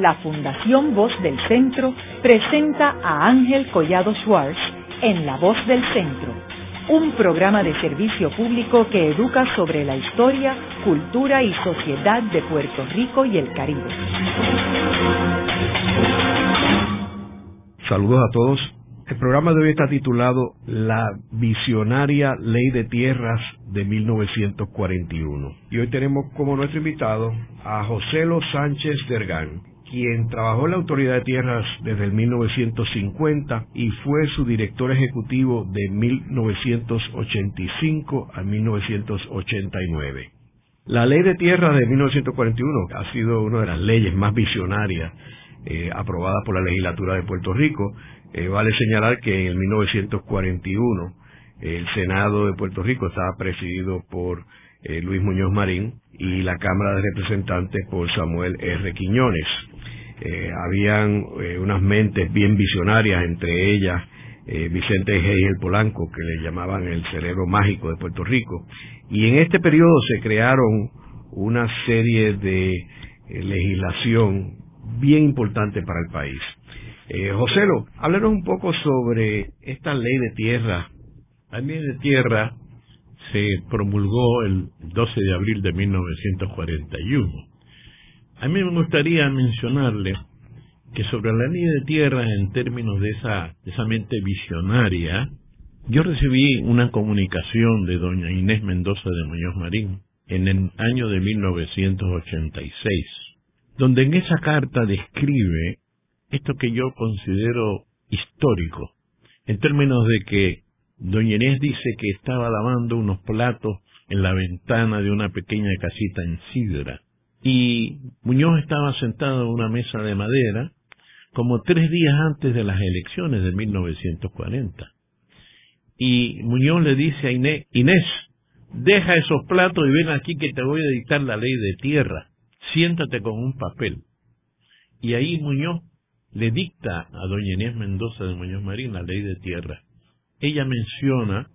la Fundación Voz del Centro presenta a Ángel Collado Schwartz en La Voz del Centro, un programa de servicio público que educa sobre la historia, cultura y sociedad de Puerto Rico y el Caribe. Saludos a todos. El programa de hoy está titulado La visionaria ley de tierras de 1941. Y hoy tenemos como nuestro invitado a José Sánchez Dergán, quien trabajó en la Autoridad de Tierras desde el 1950 y fue su director ejecutivo de 1985 a 1989. La ley de tierras de 1941 ha sido una de las leyes más visionarias eh, aprobadas por la legislatura de Puerto Rico. Eh, vale señalar que en el 1941 el Senado de Puerto Rico estaba presidido por eh, Luis Muñoz Marín y la Cámara de Representantes por Samuel R. Quiñones. Eh, habían eh, unas mentes bien visionarias, entre ellas eh, Vicente el Polanco, que le llamaban el cerebro mágico de Puerto Rico. Y en este periodo se crearon una serie de legislación bien importante para el país. Eh, Joselo, háblanos un poco sobre esta ley de tierra. La ley de tierra se promulgó el 12 de abril de 1941 a mí me gustaría mencionarle que sobre la ley de tierra, en términos de esa, esa mente visionaria, yo recibí una comunicación de doña Inés Mendoza de Muñoz Marín en el año de 1986, donde en esa carta describe esto que yo considero histórico, en términos de que doña Inés dice que estaba lavando unos platos en la ventana de una pequeña casita en Sidra, y Muñoz estaba sentado en una mesa de madera como tres días antes de las elecciones de 1940. Y Muñoz le dice a Inés, Inés, deja esos platos y ven aquí que te voy a dictar la ley de tierra. Siéntate con un papel. Y ahí Muñoz le dicta a doña Inés Mendoza de Muñoz Marín la ley de tierra. Ella menciona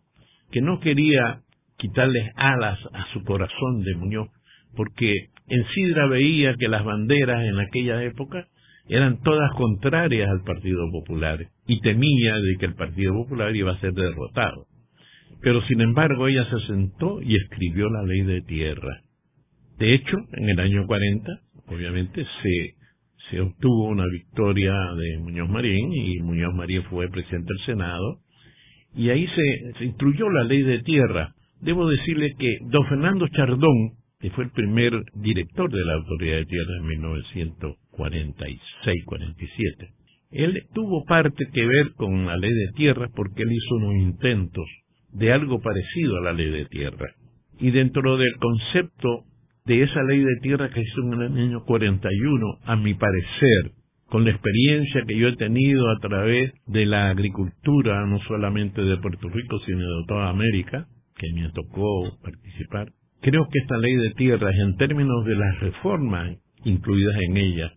que no quería quitarles alas a su corazón de Muñoz, porque en Sidra veía que las banderas en aquella época eran todas contrarias al Partido Popular y temía de que el Partido Popular iba a ser derrotado. Pero sin embargo ella se sentó y escribió la ley de tierra. De hecho, en el año 40, obviamente, se, se obtuvo una victoria de Muñoz Marín y Muñoz Marín fue presidente del Senado y ahí se, se instruyó la ley de tierra. Debo decirle que don Fernando Chardón, que fue el primer director de la Autoridad de Tierra en 1946-47. Él tuvo parte que ver con la ley de tierra porque él hizo unos intentos de algo parecido a la ley de tierra. Y dentro del concepto de esa ley de tierra que hizo en el año 41, a mi parecer, con la experiencia que yo he tenido a través de la agricultura, no solamente de Puerto Rico, sino de toda América, que me tocó participar, Creo que esta ley de tierras, en términos de las reformas incluidas en ella,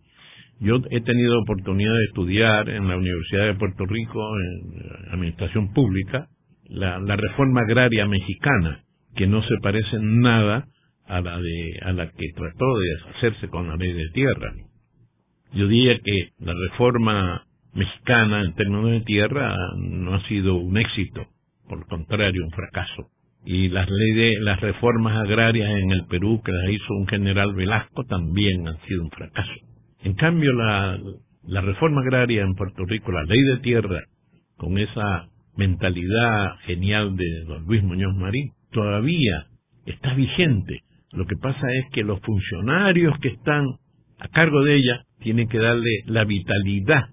yo he tenido oportunidad de estudiar en la Universidad de Puerto Rico, en Administración Pública, la, reforma agraria mexicana, que no se parece en nada a la, de, a la que trató de hacerse con la ley de tierra. Yo diría que la reforma mexicana en términos de tierra no ha sido un éxito, por el contrario, un fracaso y las leyes, las reformas agrarias en el Perú que las hizo un general Velasco también han sido un fracaso. En cambio, la, la reforma agraria en Puerto Rico, la ley de tierra, con esa mentalidad genial de don Luis Muñoz Marín, todavía está vigente. Lo que pasa es que los funcionarios que están a cargo de ella tienen que darle la vitalidad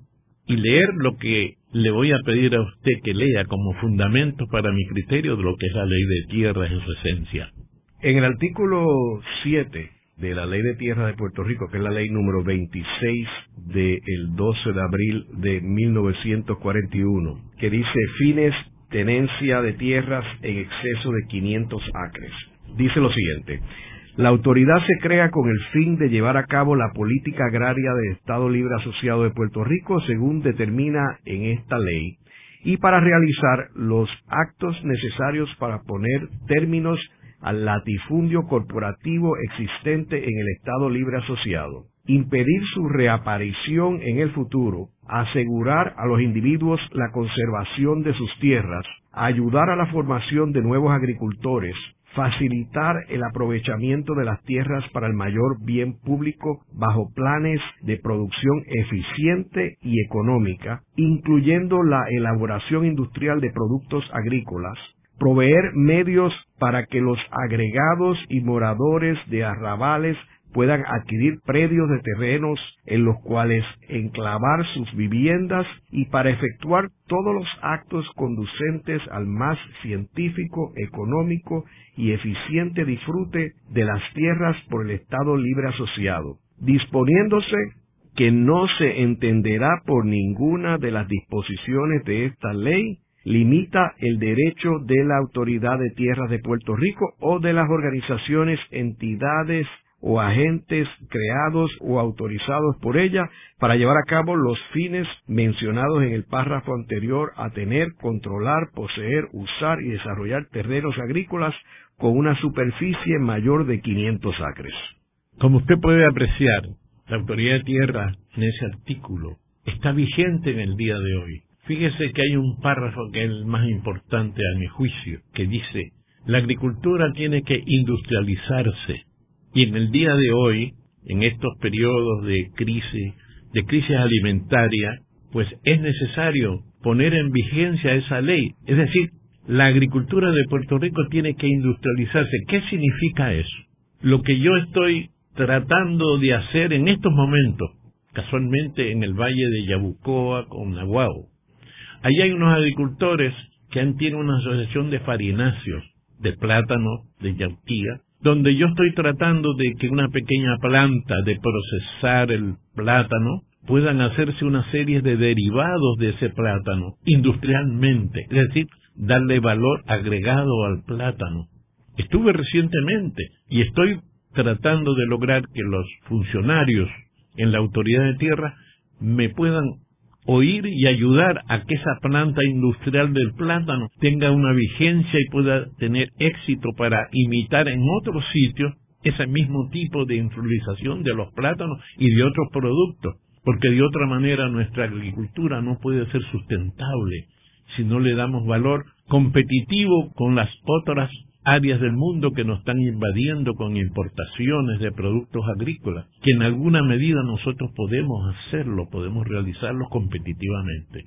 y leer lo que le voy a pedir a usted que lea como fundamento para mi criterio de lo que es la ley de tierra en su esencia. En el artículo 7 de la ley de tierra de Puerto Rico, que es la ley número 26 del 12 de abril de 1941, que dice fines tenencia de tierras en exceso de 500 acres. Dice lo siguiente, la autoridad se crea con el fin de llevar a cabo la política agraria del Estado Libre Asociado de Puerto Rico según determina en esta ley y para realizar los actos necesarios para poner términos al latifundio corporativo existente en el Estado Libre Asociado. impedir su reaparición en el futuro, asegurar a los individuos la conservación de sus tierras, ayudar a la formación de nuevos agricultores, facilitar el aprovechamiento de las tierras para el mayor bien público bajo planes de producción eficiente y económica, incluyendo la elaboración industrial de productos agrícolas, proveer medios para que los agregados y moradores de arrabales puedan adquirir predios de terrenos en los cuales enclavar sus viviendas y para efectuar todos los actos conducentes al más científico, económico y eficiente disfrute de las tierras por el Estado Libre Asociado, disponiéndose que no se entenderá por ninguna de las disposiciones de esta ley limita el derecho de la Autoridad de Tierras de Puerto Rico o de las organizaciones, entidades o agentes creados o autorizados por ella para llevar a cabo los fines mencionados en el párrafo anterior a tener, controlar, poseer, usar y desarrollar terrenos agrícolas con una superficie mayor de 500 acres. Como usted puede apreciar, la autoridad de tierra en ese artículo está vigente en el día de hoy. Fíjese que hay un párrafo que es el más importante a mi juicio, que dice, la agricultura tiene que industrializarse y en el día de hoy, en estos periodos de crisis, de crisis alimentaria, pues es necesario poner en vigencia esa ley. Es decir, la agricultura de Puerto Rico tiene que industrializarse. ¿Qué significa eso? Lo que yo estoy tratando de hacer en estos momentos, casualmente en el valle de Yabucoa con Nahuatl. Allí hay unos agricultores que tienen una asociación de farináceos, de plátano, de yautía, donde yo estoy tratando de que una pequeña planta de procesar el plátano puedan hacerse una serie de derivados de ese plátano industrialmente, es decir, darle valor agregado al plátano. Estuve recientemente y estoy tratando de lograr que los funcionarios en la autoridad de tierra me puedan oír y ayudar a que esa planta industrial del plátano tenga una vigencia y pueda tener éxito para imitar en otros sitios ese mismo tipo de industrialización de los plátanos y de otros productos, porque de otra manera nuestra agricultura no puede ser sustentable si no le damos valor competitivo con las otras áreas del mundo que nos están invadiendo con importaciones de productos agrícolas, que en alguna medida nosotros podemos hacerlo, podemos realizarlo competitivamente.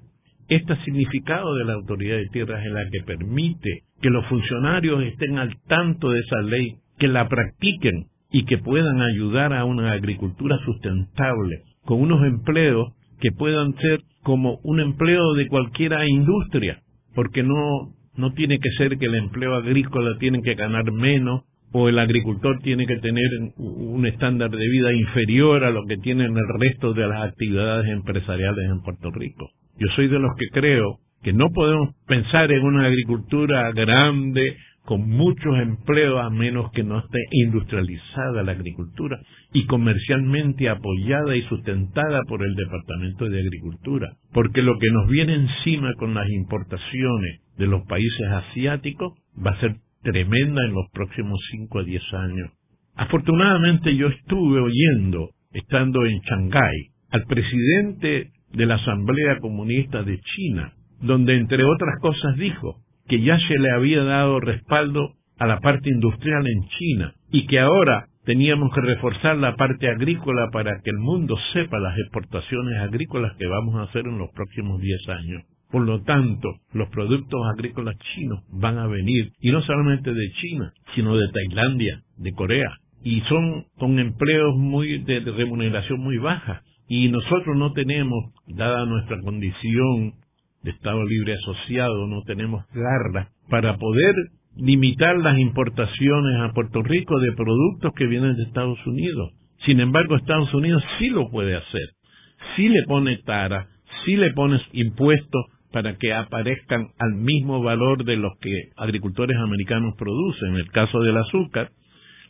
Este significado de la autoridad de tierras es la que permite que los funcionarios estén al tanto de esa ley, que la practiquen y que puedan ayudar a una agricultura sustentable, con unos empleos que puedan ser como un empleo de cualquier industria, porque no no tiene que ser que el empleo agrícola tiene que ganar menos o el agricultor tiene que tener un estándar de vida inferior a lo que tienen el resto de las actividades empresariales en Puerto Rico. Yo soy de los que creo que no podemos pensar en una agricultura grande con muchos empleos a menos que no esté industrializada la agricultura y comercialmente apoyada y sustentada por el Departamento de Agricultura. Porque lo que nos viene encima con las importaciones de los países asiáticos va a ser tremenda en los próximos 5 a 10 años. Afortunadamente yo estuve oyendo, estando en Shanghái, al presidente de la Asamblea Comunista de China, donde entre otras cosas dijo que ya se le había dado respaldo a la parte industrial en China y que ahora teníamos que reforzar la parte agrícola para que el mundo sepa las exportaciones agrícolas que vamos a hacer en los próximos 10 años. Por lo tanto, los productos agrícolas chinos van a venir, y no solamente de China, sino de Tailandia, de Corea, y son con empleos muy de, remuneración muy baja. Y nosotros no tenemos, dada nuestra condición de Estado libre asociado, no tenemos garra para poder limitar las importaciones a Puerto Rico de productos que vienen de Estados Unidos. Sin embargo, Estados Unidos sí lo puede hacer. Sí le pone tara, sí le pone impuestos para que aparezcan al mismo valor de los que agricultores americanos producen. En el caso del azúcar,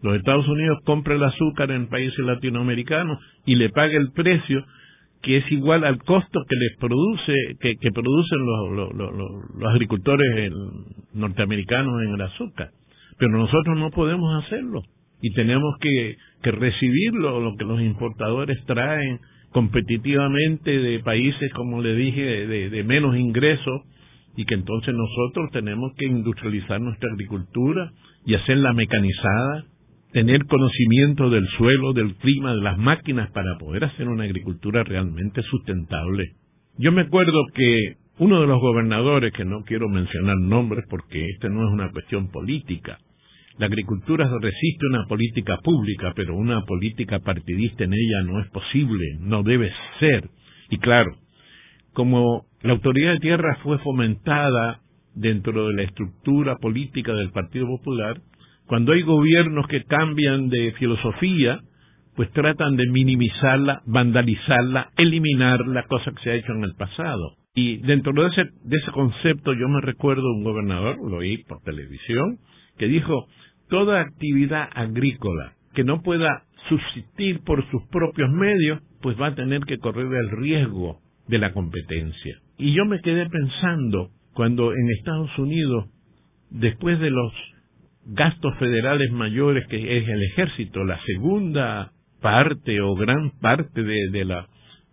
los Estados Unidos compra el azúcar en países latinoamericanos y le paga el precio que es igual al costo que les produce que, producen los, los agricultores norteamericanos en el azúcar pero nosotros no podemos hacerlo y tenemos que que recibir lo, que los importadores traen competitivamente de países, como le dije, de, menos ingresos, y que entonces nosotros tenemos que industrializar nuestra agricultura y hacerla mecanizada, tener conocimiento del suelo, del clima, de las máquinas para poder hacer una agricultura realmente sustentable. Yo me acuerdo que uno de los gobernadores, que no quiero mencionar nombres porque esta no es una cuestión política, la agricultura resiste una política pública, pero una política partidista en ella no es posible, no debe ser. Y claro, como la autoridad de tierra fue fomentada dentro de la estructura política del Partido Popular, cuando hay gobiernos que cambian de filosofía, pues tratan de minimizarla, vandalizarla, eliminarla, cosa que se ha hecho en el pasado. Y dentro de ese, de ese concepto yo me recuerdo un gobernador, lo oí por televisión, que dijo, toda actividad agrícola que no pueda subsistir por sus propios medios, pues va a tener que correr el riesgo de la competencia. Y yo me quedé pensando cuando en Estados Unidos, después de los gastos federales mayores que es el ejército, la segunda parte o gran parte de,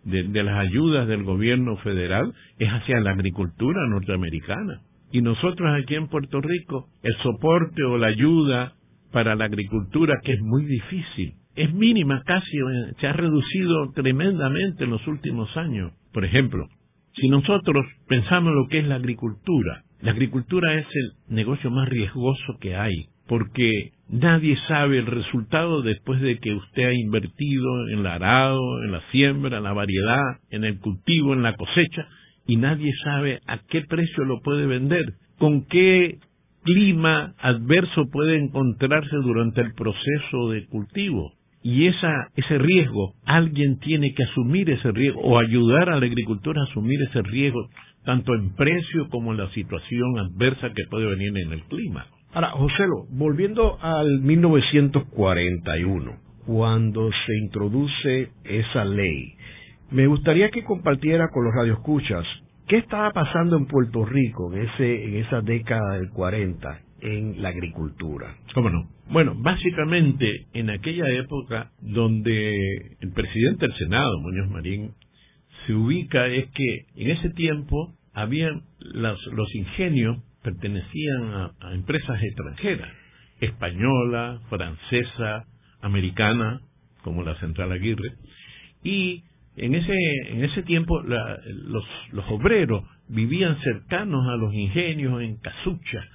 de las ayudas del gobierno federal es hacia la agricultura norteamericana. Y nosotros aquí en Puerto Rico, el soporte o la ayuda para la agricultura, que es muy difícil, es mínima casi, eh, se ha reducido tremendamente en los últimos años. Por ejemplo, si nosotros pensamos en lo que es la agricultura, la agricultura es el negocio más riesgoso que hay, porque nadie sabe el resultado después de que usted ha invertido en el arado, en la siembra, en la variedad, en el cultivo, en la cosecha, y nadie sabe a qué precio lo puede vender, con qué clima adverso puede encontrarse durante el proceso de cultivo. Y esa, ese riesgo, alguien tiene que asumir ese riesgo o ayudar al agricultor a asumir ese riesgo, tanto en precio como en la situación adversa que puede venir en el clima. Ahora, Joselo, volviendo al 1941, cuando se introduce esa ley, me gustaría que compartiera con los radioescuchas qué estaba pasando en Puerto Rico en, ese, en esa década del 40 en la agricultura. ¿Cómo no? Bueno, básicamente en aquella época donde el presidente del Senado, Muñoz Marín, se ubica es que en ese tiempo habían los, los ingenios pertenecían a, a empresas extranjeras, española, francesa, americana, como la Central Aguirre, y en ese, en ese tiempo los, los obreros vivían cercanos a los ingenios en casucha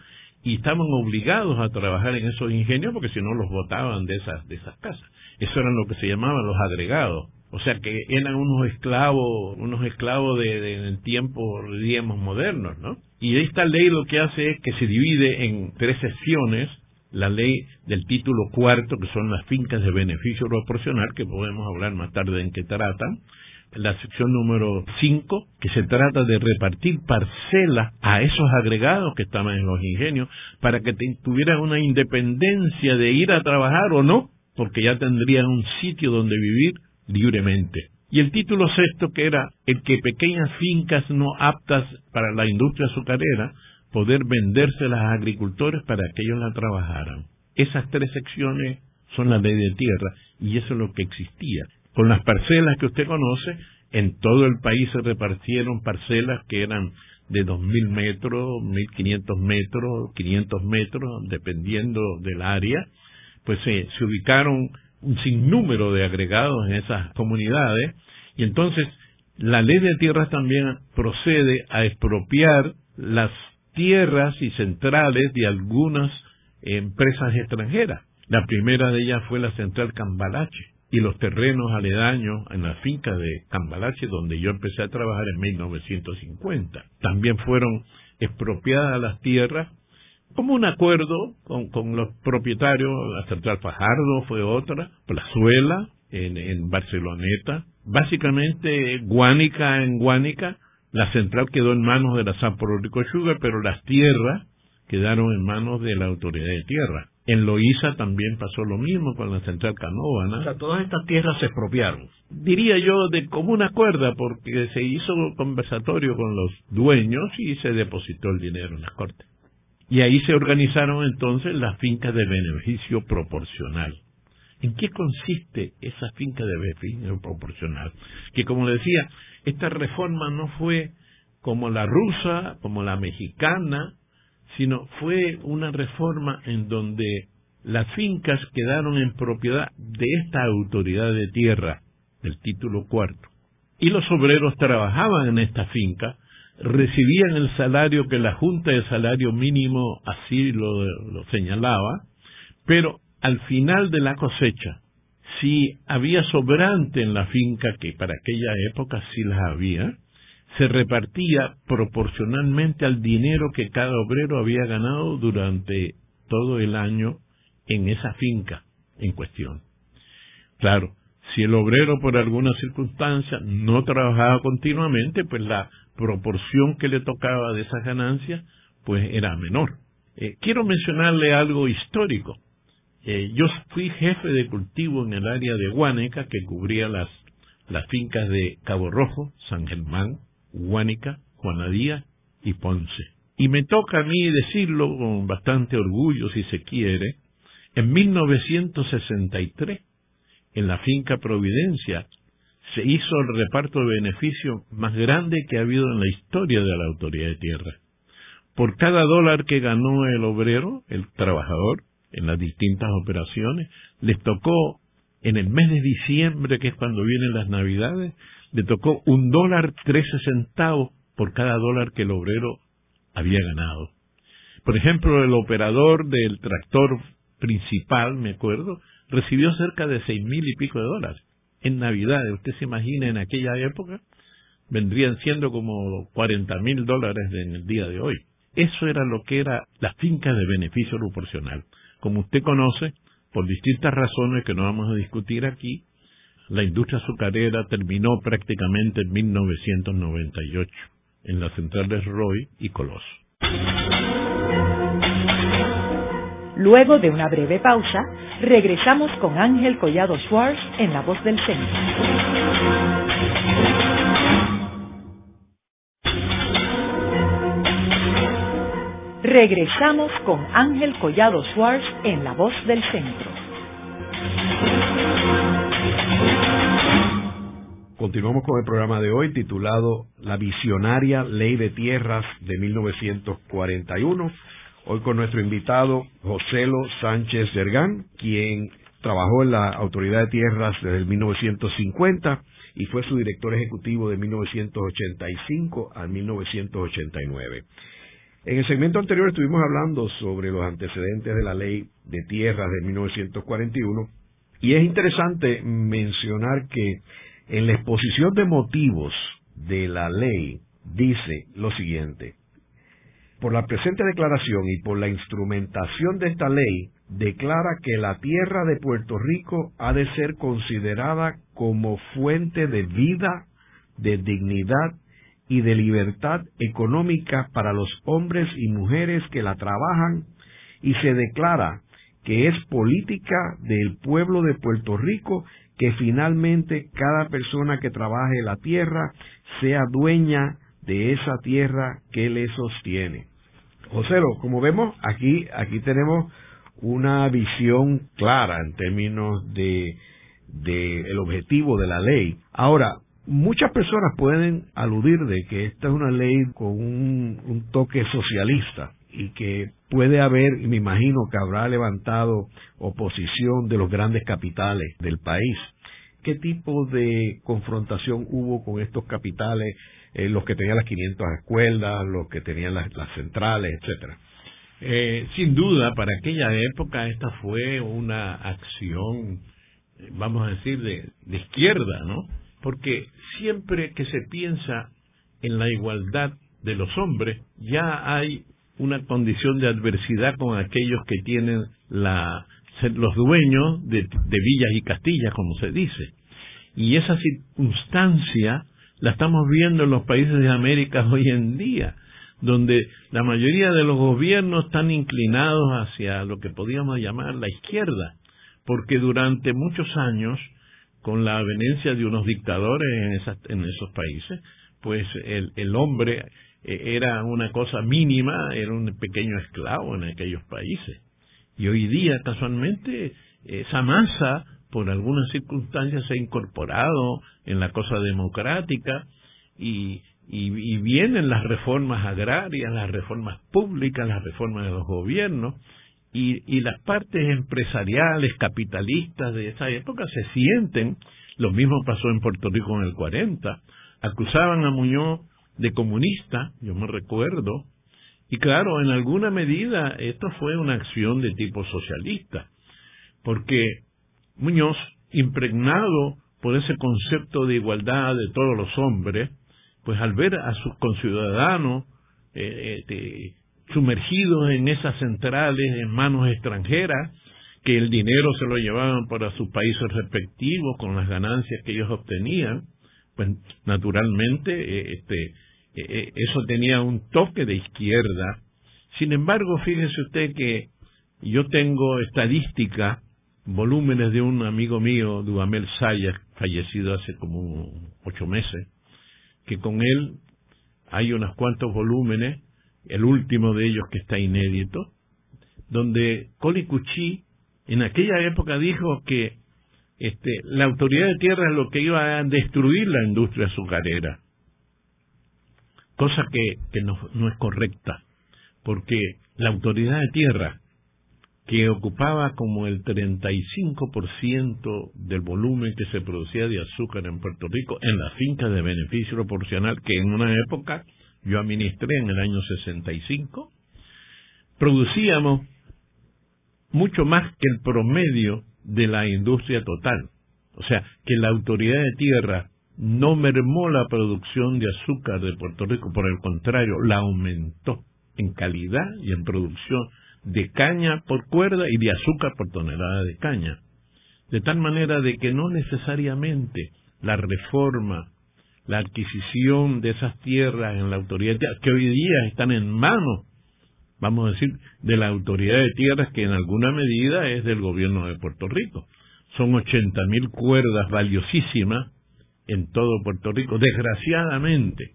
y estaban obligados a trabajar en esos ingenios porque si no los botaban de esas, de esas casas. Eso eran lo que se llamaban los agregados. O sea que eran unos esclavos, unos esclavos de, de, tiempos, diríamos, modernos, ¿no? Y esta ley lo que hace es que se divide en tres secciones, la ley del título cuarto, que son las fincas de beneficio proporcional, que podemos hablar más tarde en qué tratan, la sección número 5, que se trata de repartir parcelas a esos agregados que estaban en los ingenios para que tuvieran una independencia de ir a trabajar o no, porque ya tendrían un sitio donde vivir libremente. Y el título sexto, que era el que pequeñas fincas no aptas para la industria azucarera, poder vendérselas a agricultores para que ellos la trabajaran. Esas tres secciones son la ley de tierra y eso es lo que existía. Con las parcelas que usted conoce, en todo el país se repartieron parcelas que eran de 2.000 metros, 1.500 metros, 500 metros, dependiendo del área, pues se ubicaron un sinnúmero de agregados en esas comunidades y entonces la ley de tierras también procede a expropiar las tierras y centrales de algunas empresas extranjeras. La primera de ellas fue la central Cambalache y los terrenos aledaños en la finca de Cambalache, donde yo empecé a trabajar en 1950. También fueron expropiadas las tierras como un acuerdo con, los propietarios, la central Fajardo fue otra, Plazuela en, en Barceloneta, básicamente Guánica en Guánica, la central quedó en manos de la San Rico Sugar, pero las tierras quedaron en manos de la autoridad de tierra. En Loíza también pasó lo mismo con la central Canóvana. O sea, todas estas tierras se expropiaron. Diría yo de común acuerdo, porque se hizo conversatorio con los dueños y se depositó el dinero en las cortes. Y ahí se organizaron entonces las fincas de beneficio proporcional. ¿En qué consiste esa finca de beneficio proporcional? Que como decía, esta reforma no fue como la rusa, como la mexicana, sino fue una reforma en donde las fincas quedaron en propiedad de esta autoridad de tierra, del título cuarto. Y los obreros trabajaban en esta finca, recibían el salario que la Junta de Salario Mínimo así lo, lo señalaba, pero al final de la cosecha, si había sobrante en la finca, que para aquella época sí las había, se repartía proporcionalmente al dinero que cada obrero había ganado durante todo el año en esa finca en cuestión. Claro, si el obrero por alguna circunstancia no trabajaba continuamente, pues la proporción que le tocaba de esas ganancias pues era menor. Eh, quiero mencionarle algo histórico. Eh, yo fui jefe de cultivo en el área de Guánica que cubría las, las fincas de Cabo Rojo, San Germán, Guánica, Juanadía y Ponce. Y me toca a mí decirlo con bastante orgullo, si se quiere, en 1963, en la finca Providencia, se hizo el reparto de beneficio más grande que ha habido en la historia de la Autoridad de Tierra. Por cada dólar que ganó el obrero, el trabajador, en las distintas operaciones, les tocó en el mes de diciembre, que es cuando vienen las navidades, le tocó un dólar trece centavos por cada dólar que el obrero había ganado. Por ejemplo, el operador del tractor principal, me acuerdo, recibió cerca de seis mil y pico de dólares en Navidad. Usted se imagina en aquella época, vendrían siendo como cuarenta mil dólares en el día de hoy. Eso era lo que era la finca de beneficio proporcional. Como usted conoce, por distintas razones que no vamos a discutir aquí, la industria azucarera terminó prácticamente en 1998 en las centrales Roy y Coloso. Luego de una breve pausa, regresamos con Ángel Collado Schwartz en La Voz del Centro. Regresamos con Ángel Collado Schwartz en La Voz del Centro. Continuamos con el programa de hoy titulado La visionaria ley de tierras de 1941. Hoy con nuestro invitado Joselo Sánchez Sergán, quien trabajó en la Autoridad de Tierras desde el 1950 y fue su director ejecutivo de 1985 a 1989. En el segmento anterior estuvimos hablando sobre los antecedentes de la ley de tierras de 1941 y es interesante mencionar que en la exposición de motivos de la ley dice lo siguiente. Por la presente declaración y por la instrumentación de esta ley, declara que la tierra de Puerto Rico ha de ser considerada como fuente de vida, de dignidad y de libertad económica para los hombres y mujeres que la trabajan y se declara que es política del pueblo de Puerto Rico que finalmente cada persona que trabaje la tierra sea dueña de esa tierra que le sostiene. José, como vemos, aquí, aquí tenemos una visión clara en términos de, de el objetivo de la ley. Ahora, muchas personas pueden aludir de que esta es una ley con un, toque socialista y que puede haber, y me imagino que habrá levantado oposición de los grandes capitales del país. ¿Qué tipo de confrontación hubo con estos capitales, eh, los que tenían las 500 escuelas, los que tenían las, centrales, etcétera? Eh, sin duda, para aquella época esta fue una acción, vamos a decir, de, de izquierda, ¿no? Porque siempre que se piensa en la igualdad de los hombres, ya hay una condición de adversidad con aquellos que tienen la, los dueños de, de villas y castillas, como se dice. Y esa circunstancia la estamos viendo en los países de América hoy en día, donde la mayoría de los gobiernos están inclinados hacia lo que podríamos llamar la izquierda, porque durante muchos años, con la avenencia de unos dictadores en, en esos países, pues el, el hombre eh, era una cosa mínima, era un pequeño esclavo en aquellos países. Y hoy día, casualmente, esa masa, por algunas circunstancias, se ha incorporado en la cosa democrática y, y, vienen las reformas agrarias, las reformas públicas, las reformas de los gobiernos, y, y las partes empresariales, capitalistas de esa época se sienten, lo mismo pasó en Puerto Rico en el 40, acusaban a Muñoz de comunista, yo me recuerdo, y claro, en alguna medida esto fue una acción de tipo socialista, porque Muñoz, impregnado por ese concepto de igualdad de todos los hombres, pues al ver a sus conciudadanos eh, eh sumergidos en esas centrales en manos extranjeras, que el dinero se lo llevaban para sus países respectivos con las ganancias que ellos obtenían, pues naturalmente eh, este, eh, eso tenía un toque de izquierda. Sin embargo, fíjese usted que yo tengo estadística, volúmenes de un amigo mío, Duhamel Sayas, fallecido hace como ocho meses, que con él hay unos cuantos volúmenes, el último de ellos que está inédito, donde Coli Cuchí en aquella época dijo que este, la autoridad de tierra es lo que iba a destruir la industria azucarera, cosa que, que no, no es correcta, porque la autoridad de tierra que ocupaba como el 35% del volumen que se producía de azúcar en Puerto Rico en la finca de beneficio proporcional que en una época yo administré en el año 65, producíamos mucho más que el promedio de la industria total. O sea, que la autoridad de tierra no mermó la producción de azúcar de Puerto Rico, por el contrario, la aumentó en calidad y en producción de caña por cuerda y de azúcar por tonelada de caña. De tal manera de que no necesariamente la reforma, la adquisición de esas tierras en la autoridad de tierras, que hoy día están en manos, vamos a decir, de la autoridad de tierras que en alguna medida es del gobierno de Puerto Rico. Son ochenta mil cuerdas valiosísimas en todo Puerto Rico. Desgraciadamente,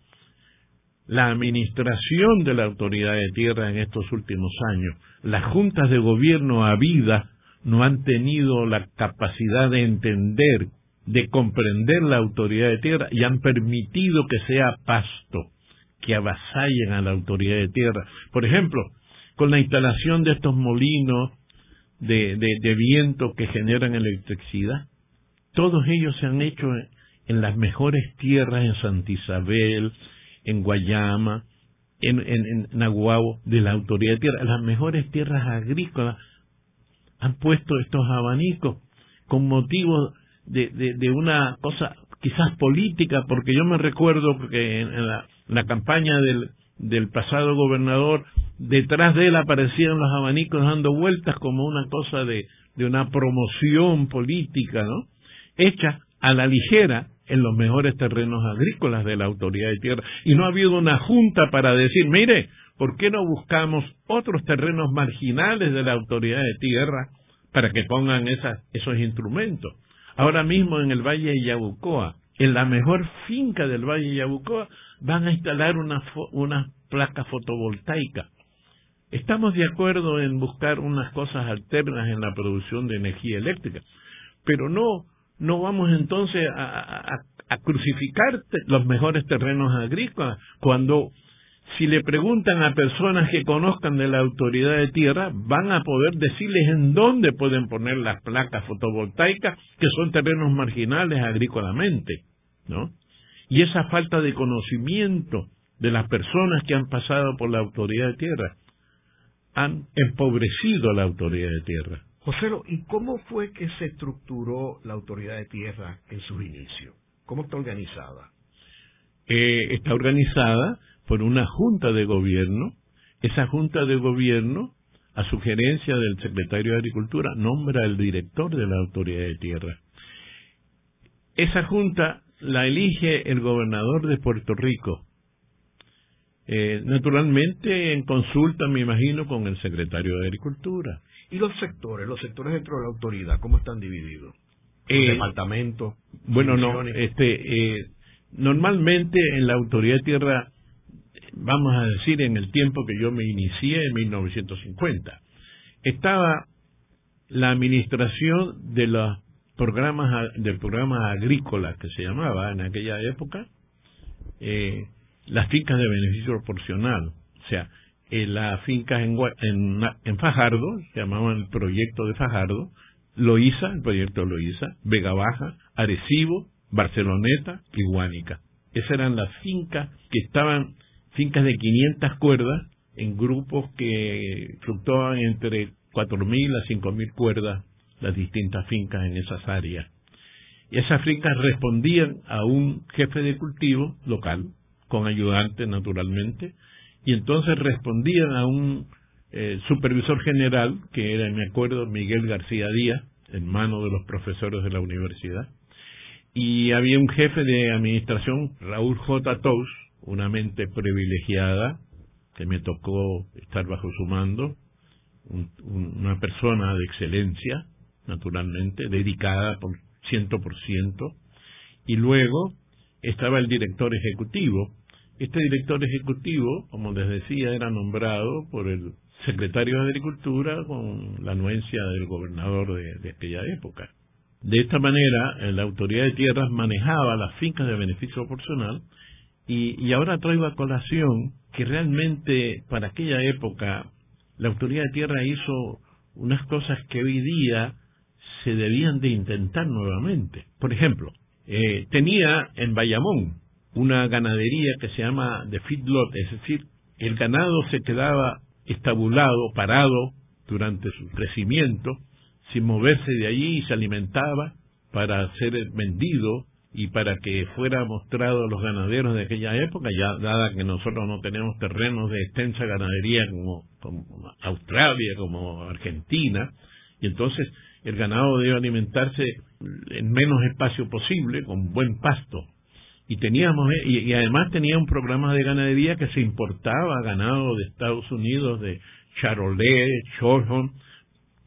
la administración de la autoridad de tierra en estos últimos años, las juntas de gobierno a vida no han tenido la capacidad de entender, de comprender la autoridad de tierra y han permitido que sea pasto, que avasallen a la autoridad de tierra. Por ejemplo, con la instalación de estos molinos de, de, viento que generan electricidad, todos ellos se han hecho en las mejores tierras en Santa Isabel, en Guayama, en, en, de la autoridad de tierra, las mejores tierras agrícolas han puesto estos abanicos con motivo de, de, una cosa quizás política, porque yo me recuerdo que en la, la campaña del, del pasado gobernador, detrás de él aparecían los abanicos dando vueltas como una cosa de, de una promoción política, ¿no? Hecha a la ligera en los mejores terrenos agrícolas de la autoridad de tierra. Y no ha habido una junta para decir, mire, ¿por qué no buscamos otros terrenos marginales de la autoridad de tierra para que pongan esas, esos instrumentos? Ahora mismo en el Valle de Yabucoa, en la mejor finca del Valle de Yabucoa, van a instalar una, una placa fotovoltaica. Estamos de acuerdo en buscar unas cosas alternas en la producción de energía eléctrica, pero no no vamos entonces a, crucificar los mejores terrenos agrícolas cuando si le preguntan a personas que conozcan de la autoridad de tierra, van a poder decirles en dónde pueden poner las placas fotovoltaicas, que son terrenos marginales agrícolamente, ¿no? Y esa falta de conocimiento de las personas que han pasado por la autoridad de tierra han empobrecido a la autoridad de tierra. José, ¿y cómo fue que se estructuró la autoridad de tierra en sus inicios? ¿Cómo está organizada? Eh, está organizada por una junta de gobierno. Esa junta de gobierno, a sugerencia del secretario de Agricultura, nombra al director de la autoridad de tierra. Esa junta la elige el gobernador de Puerto Rico, eh, naturalmente en consulta, me imagino, con el secretario de Agricultura. ¿Y los sectores, los sectores dentro de la autoridad, cómo están divididos? Eh, departamentos. Bueno, no, este, eh, normalmente en la autoridad de tierra, vamos a decir, en el tiempo que yo me inicié, en 1950, estaba la administración de los programas del programa agrícola que se llamaba en aquella época eh, las fincas de beneficio proporcional o sea eh, las fincas en, en, en Fajardo se llamaban el proyecto de Fajardo Loíza, el proyecto Loíza, Vega Baja, Arecibo, Barceloneta y Guánica. Esas eran las fincas que estaban, fincas de 500 cuerdas, en grupos que fluctuaban entre 4.000 a 5.000 cuerdas, las distintas fincas en esas áreas. Y esas fincas respondían a un jefe de cultivo local, con ayudantes naturalmente, y entonces respondían a un eh, supervisor general, que era, me acuerdo, Miguel García Díaz, hermano de los profesores de la universidad, y había un jefe de administración, Raúl J. Tous, una mente privilegiada, que me tocó estar bajo su mando, una persona de excelencia, naturalmente, dedicada por ciento por ciento, y luego estaba el director ejecutivo. Este director ejecutivo, como les decía, era nombrado por el secretario de Agricultura con la anuencia del gobernador de, aquella época. De esta manera, eh, la autoridad de tierras manejaba las fincas de beneficio proporcional y, y ahora traigo a colación que realmente para aquella época la autoridad de tierra hizo unas cosas que hoy día se debían de intentar nuevamente. Por ejemplo, eh, tenía en Bayamón una ganadería que se llama de feedlot, es decir, el ganado se quedaba estabulado, parado durante su crecimiento, sin moverse de allí y se alimentaba para ser vendido y para que fuera mostrado a los ganaderos de aquella época, ya dada que nosotros no tenemos terrenos de extensa ganadería como, Australia, como Argentina, y entonces el ganado debe alimentarse en menos espacio posible, con buen pasto, y teníamos y, además tenía un programa de ganadería que se importaba ganado de Estados Unidos de Charolais, Shorthorn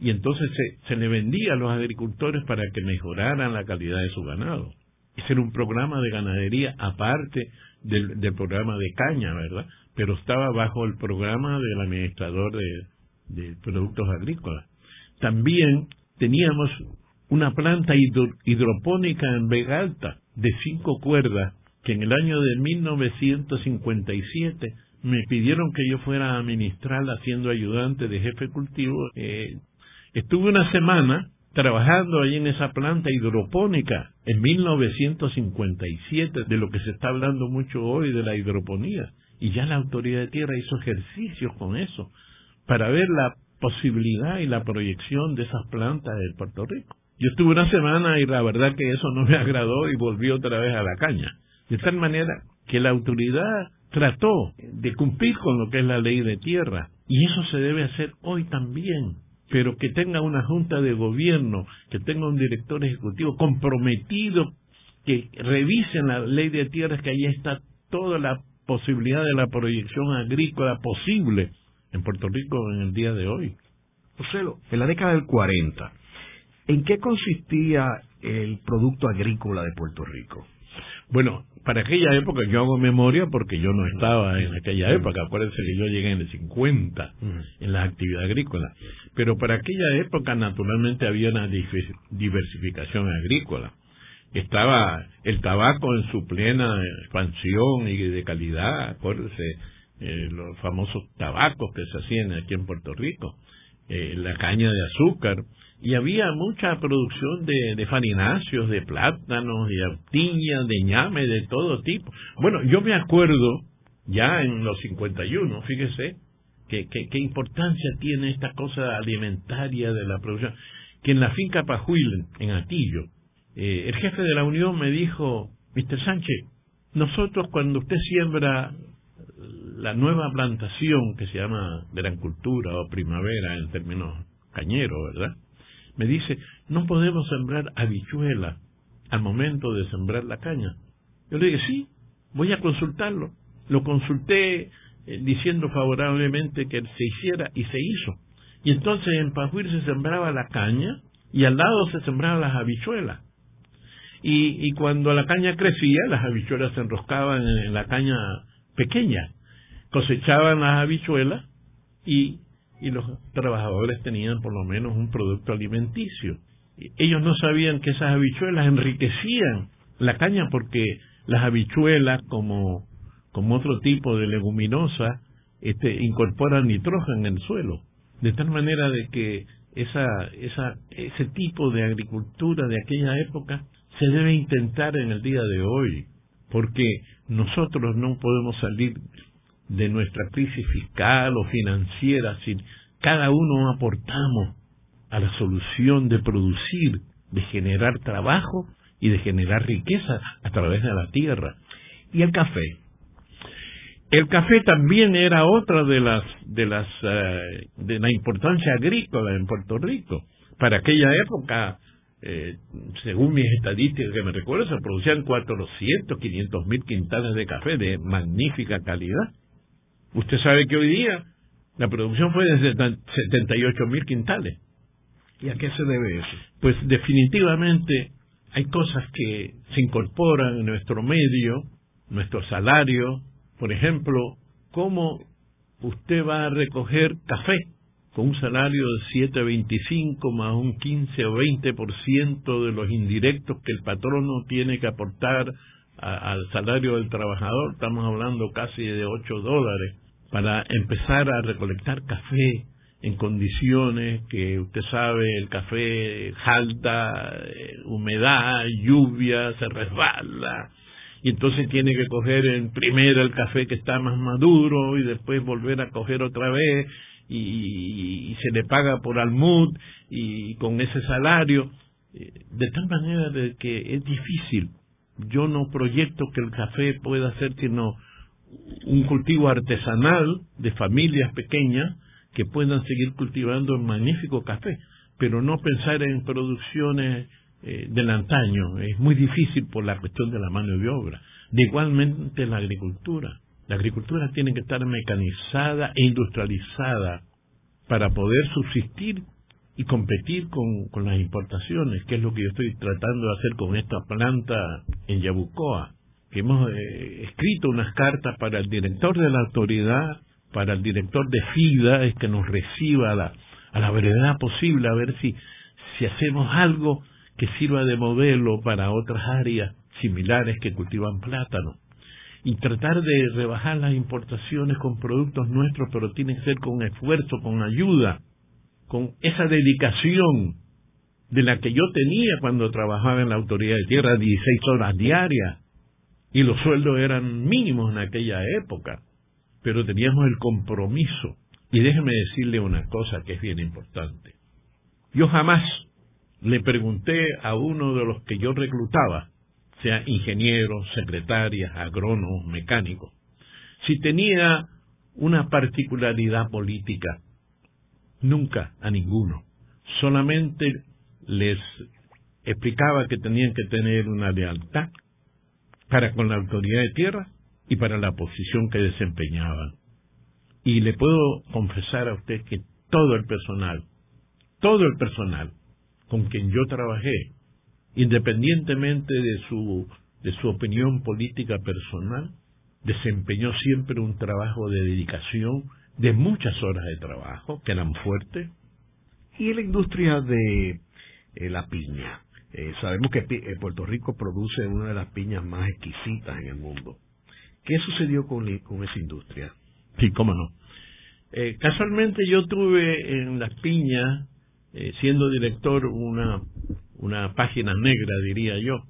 y entonces se, se le vendía a los agricultores para que mejoraran la calidad de su ganado. Era un programa de ganadería aparte del, programa de caña, ¿verdad? Pero estaba bajo el programa del administrador de, productos agrícolas. También teníamos una planta hidropónica en Vega Alta, de cinco cuerdas que en el año de 1957 me pidieron que yo fuera a administrarla siendo ayudante de jefe cultivo. Eh, estuve una semana trabajando ahí en esa planta hidropónica en 1957, de lo que se está hablando mucho hoy de la hidroponía. Y ya la autoridad de tierra hizo ejercicios con eso para ver la posibilidad y la proyección de esas plantas de Puerto Rico. Yo estuve una semana y la verdad que eso no me agradó y volví otra vez a la caña. De tal manera que la autoridad trató de cumplir con lo que es la ley de tierra. Y eso se debe hacer hoy también. Pero que tenga una junta de gobierno, que tenga un director ejecutivo comprometido, que revisen la ley de tierras, que ahí está toda la posibilidad de la proyección agrícola posible en Puerto Rico en el día de hoy. José, en la década del 40, ¿En qué consistía el producto agrícola de Puerto Rico? Bueno, para aquella época yo hago memoria porque yo no estaba en aquella época, acuérdense que yo llegué en el 50 en la actividad agrícola, pero para aquella época naturalmente había una diversificación agrícola. Estaba el tabaco en su plena expansión y de calidad, acuérdense eh, los famosos tabacos que se hacían aquí en Puerto Rico, eh, la caña de azúcar, y había mucha producción de, de farináceos, de plátanos, de artiñas, de ñame, de todo tipo. Bueno, yo me acuerdo, ya en los 51, fíjese, qué que, importancia tiene esta cosa alimentaria de la producción, que en la finca Pajuil, en Atillo, eh, el jefe de la Unión me dijo, Mr. Sánchez, nosotros cuando usted siembra la nueva plantación que se llama gran cultura o primavera en términos cañeros, ¿verdad? Me dice, no podemos sembrar habichuela al momento de sembrar la caña. Yo le dije, sí, voy a consultarlo. Lo consulté eh, diciendo favorablemente que se hiciera y se hizo. Y entonces en Pajuir se sembraba la caña y al lado se sembraban las habichuelas. Y, y cuando la caña crecía, las habichuelas se enroscaban en la caña pequeña. Cosechaban las habichuelas y y los trabajadores tenían por lo menos un producto alimenticio. Ellos no sabían que esas habichuelas enriquecían la caña porque las habichuelas como, como otro tipo de leguminosa este, incorporan nitrógeno en el suelo. De tal manera de que esa, esa, ese tipo de agricultura de aquella época se debe intentar en el día de hoy, porque nosotros no podemos salir de nuestra crisis fiscal o financiera si cada uno aportamos a la solución de producir, de generar trabajo y de generar riqueza a través de la tierra. ¿Y el café? El café también era otra de las de las eh, de la importancia agrícola en Puerto Rico. Para aquella época, eh, según mis estadísticas que me recuerdo, se producían 400, 500 mil quintales de café de magnífica calidad. Usted sabe que hoy día la producción fue de 78 mil quintales. ¿Y a qué se debe eso? Pues definitivamente hay cosas que se incorporan en nuestro medio, nuestro salario, por ejemplo, cómo usted va a recoger café con un salario de 7.25 más un 15 o 20% de los indirectos que el patrono tiene que aportar al salario del trabajador, estamos hablando casi de 8 dólares, para empezar a recolectar café en condiciones que usted sabe, el café jalta, eh, humedad, lluvia, se resbala, y entonces tiene que coger en primero el café que está más maduro y después volver a coger otra vez y, se le paga por almud y con ese salario, eh, de tal manera de que es difícil. Yo no proyecto que el café pueda ser sino un cultivo artesanal de familias pequeñas que puedan seguir cultivando el magnífico café, pero no pensar en producciones eh, del antaño. Es muy difícil por la cuestión de la mano de obra. De igualmente la agricultura. La agricultura tiene que estar mecanizada e industrializada para poder subsistir y competir con, con las importaciones, que es lo que yo estoy tratando de hacer con esta planta en Yabucoa hemos eh, escrito unas cartas para el director de la autoridad, para el director de FIDA, es que nos reciba a la, a la brevedad posible, a ver si, si hacemos algo que sirva de modelo para otras áreas similares que cultivan plátano. Y tratar de rebajar las importaciones con productos nuestros, pero tiene que ser con esfuerzo, con ayuda, con esa dedicación de la que yo tenía cuando trabajaba en la autoridad de tierra 16 horas diarias y los sueldos eran mínimos en aquella época, pero teníamos el compromiso. Y déjeme decirle una cosa que es bien importante. Yo jamás le pregunté a uno de los que yo reclutaba, sea ingenieros, secretarias, agrónomos, mecánicos, si tenía una particularidad política. Nunca a ninguno. Solamente les explicaba que tenían que tener una lealtad para con la autoridad de tierra y para la posición que desempeñaban. Y le puedo confesar a usted que todo el personal, todo el personal con quien yo trabajé, independientemente de su, de su opinión política personal, desempeñó siempre un trabajo de dedicación, de muchas horas de trabajo, que eran fuertes. Y la industria de eh, la piña, eh, sabemos que eh, Puerto Rico produce una de las piñas más exquisitas en el mundo. ¿Qué sucedió con, con esa industria? Sí, cómo no. Eh, casualmente yo tuve en las piñas, siendo director, una, una página negra, diría yo,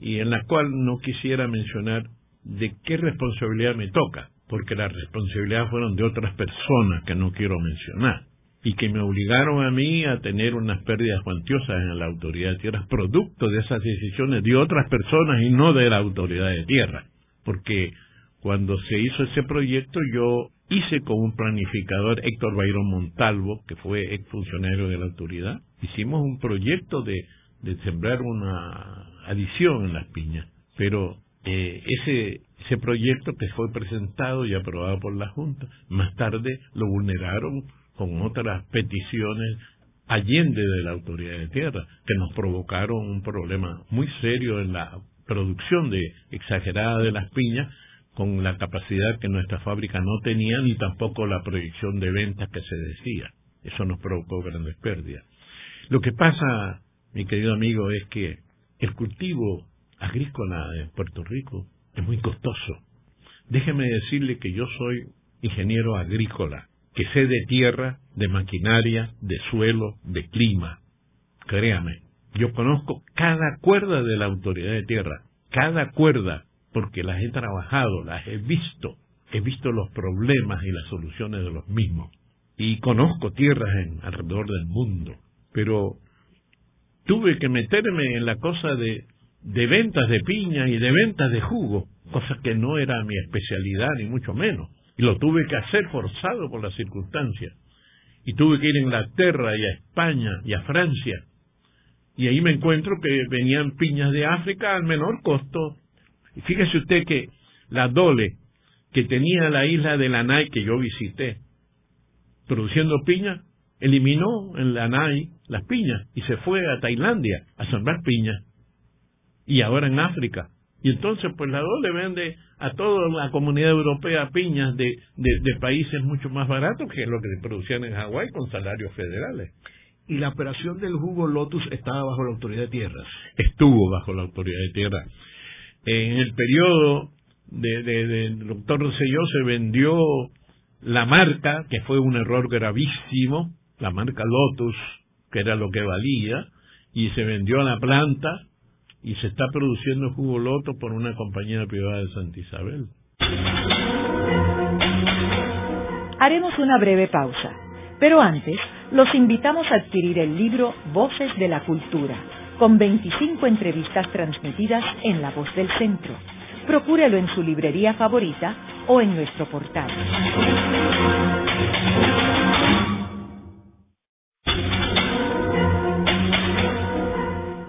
y en la cual no quisiera mencionar de qué responsabilidad me toca, porque las responsabilidades fueron de otras personas que no quiero mencionar y que me obligaron a mí a tener unas pérdidas cuantiosas en la autoridad de tierras, producto de esas decisiones de otras personas y no de la autoridad de tierra. Porque cuando se hizo ese proyecto yo hice con un planificador Héctor Bayrón Montalvo, que fue exfuncionario de la autoridad, hicimos un proyecto de, de sembrar una adición en las piñas, pero eh, ese, ese proyecto que fue presentado y aprobado por la Junta, más tarde lo vulneraron con otras peticiones allende de la autoridad de tierra, que nos provocaron un problema muy serio en la producción de exagerada de las piñas, con la capacidad que nuestra fábrica no tenía ni tampoco la proyección de ventas que se decía. Eso nos provocó grandes pérdidas. Lo que pasa, mi querido amigo, es que el cultivo agrícola en Puerto Rico es muy costoso. Déjeme decirle que yo soy ingeniero agrícola, que sé de tierra, de maquinaria, de suelo, de clima. Créame, yo conozco cada cuerda de la autoridad de tierra, cada cuerda, porque las he trabajado, las he visto, he visto los problemas y las soluciones de los mismos. Y conozco tierras en, alrededor del mundo, pero tuve que meterme en la cosa de, de ventas de piña y de ventas de jugo, cosa que no era mi especialidad ni mucho menos. Y lo tuve que hacer forzado por las circunstancias. Y tuve que ir a Inglaterra y a España y a Francia. Y ahí me encuentro que venían piñas de África al menor costo. Y fíjese usted que la Dole, que tenía la isla de Lanai que yo visité, produciendo piña, eliminó en Lanai las piñas y se fue a Tailandia a sembrar piña. Y ahora en África y entonces, pues la DOLE vende a toda la comunidad europea piñas de, de, países mucho más baratos que lo que producían en Hawái con salarios federales. ¿Y la operación del jugo Lotus estaba bajo la autoridad de tierras? Estuvo bajo la autoridad de tierras. En el periodo del de, de, doctor Rosselló se vendió la marca, que fue un error gravísimo, la marca Lotus, que era lo que valía, y se vendió a la planta y se está produciendo jugo loto por una compañía privada de Santa Isabel. Haremos una breve pausa, pero antes los invitamos a adquirir el libro Voces de la Cultura, con 25 entrevistas transmitidas en La Voz del Centro. Procúrelo en su librería favorita o en nuestro portal.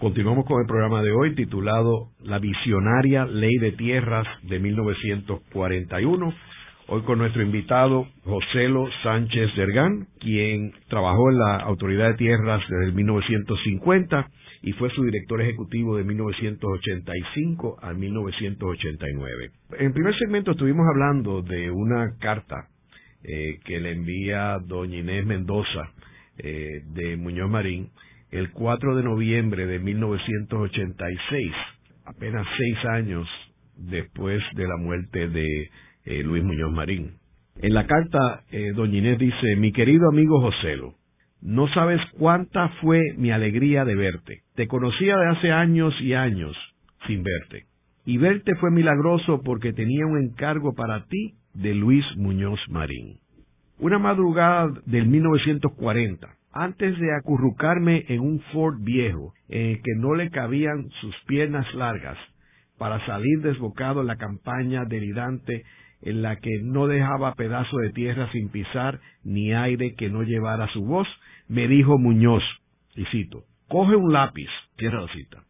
Continuamos con el programa de hoy titulado La visionaria ley de tierras de 1941. Hoy con nuestro invitado Joselo Sánchez Dergán, quien trabajó en la Autoridad de Tierras desde 1950 y fue su director ejecutivo de 1985 a 1989. En el primer segmento estuvimos hablando de una carta eh, que le envía doña Inés Mendoza eh, de Muñoz Marín el 4 de noviembre de 1986, apenas seis años después de la muerte de eh, Luis Muñoz Marín. En la carta, eh, doña Inés dice, mi querido amigo Joselo, no sabes cuánta fue mi alegría de verte. Te conocía de hace años y años sin verte. Y verte fue milagroso porque tenía un encargo para ti de Luis Muñoz Marín. Una madrugada del 1940, antes de acurrucarme en un Ford viejo en el que no le cabían sus piernas largas para salir desbocado la campaña delirante en la que no dejaba pedazo de tierra sin pisar ni aire que no llevara su voz, me dijo Muñoz, y cito, coge un lápiz, tierra la cita,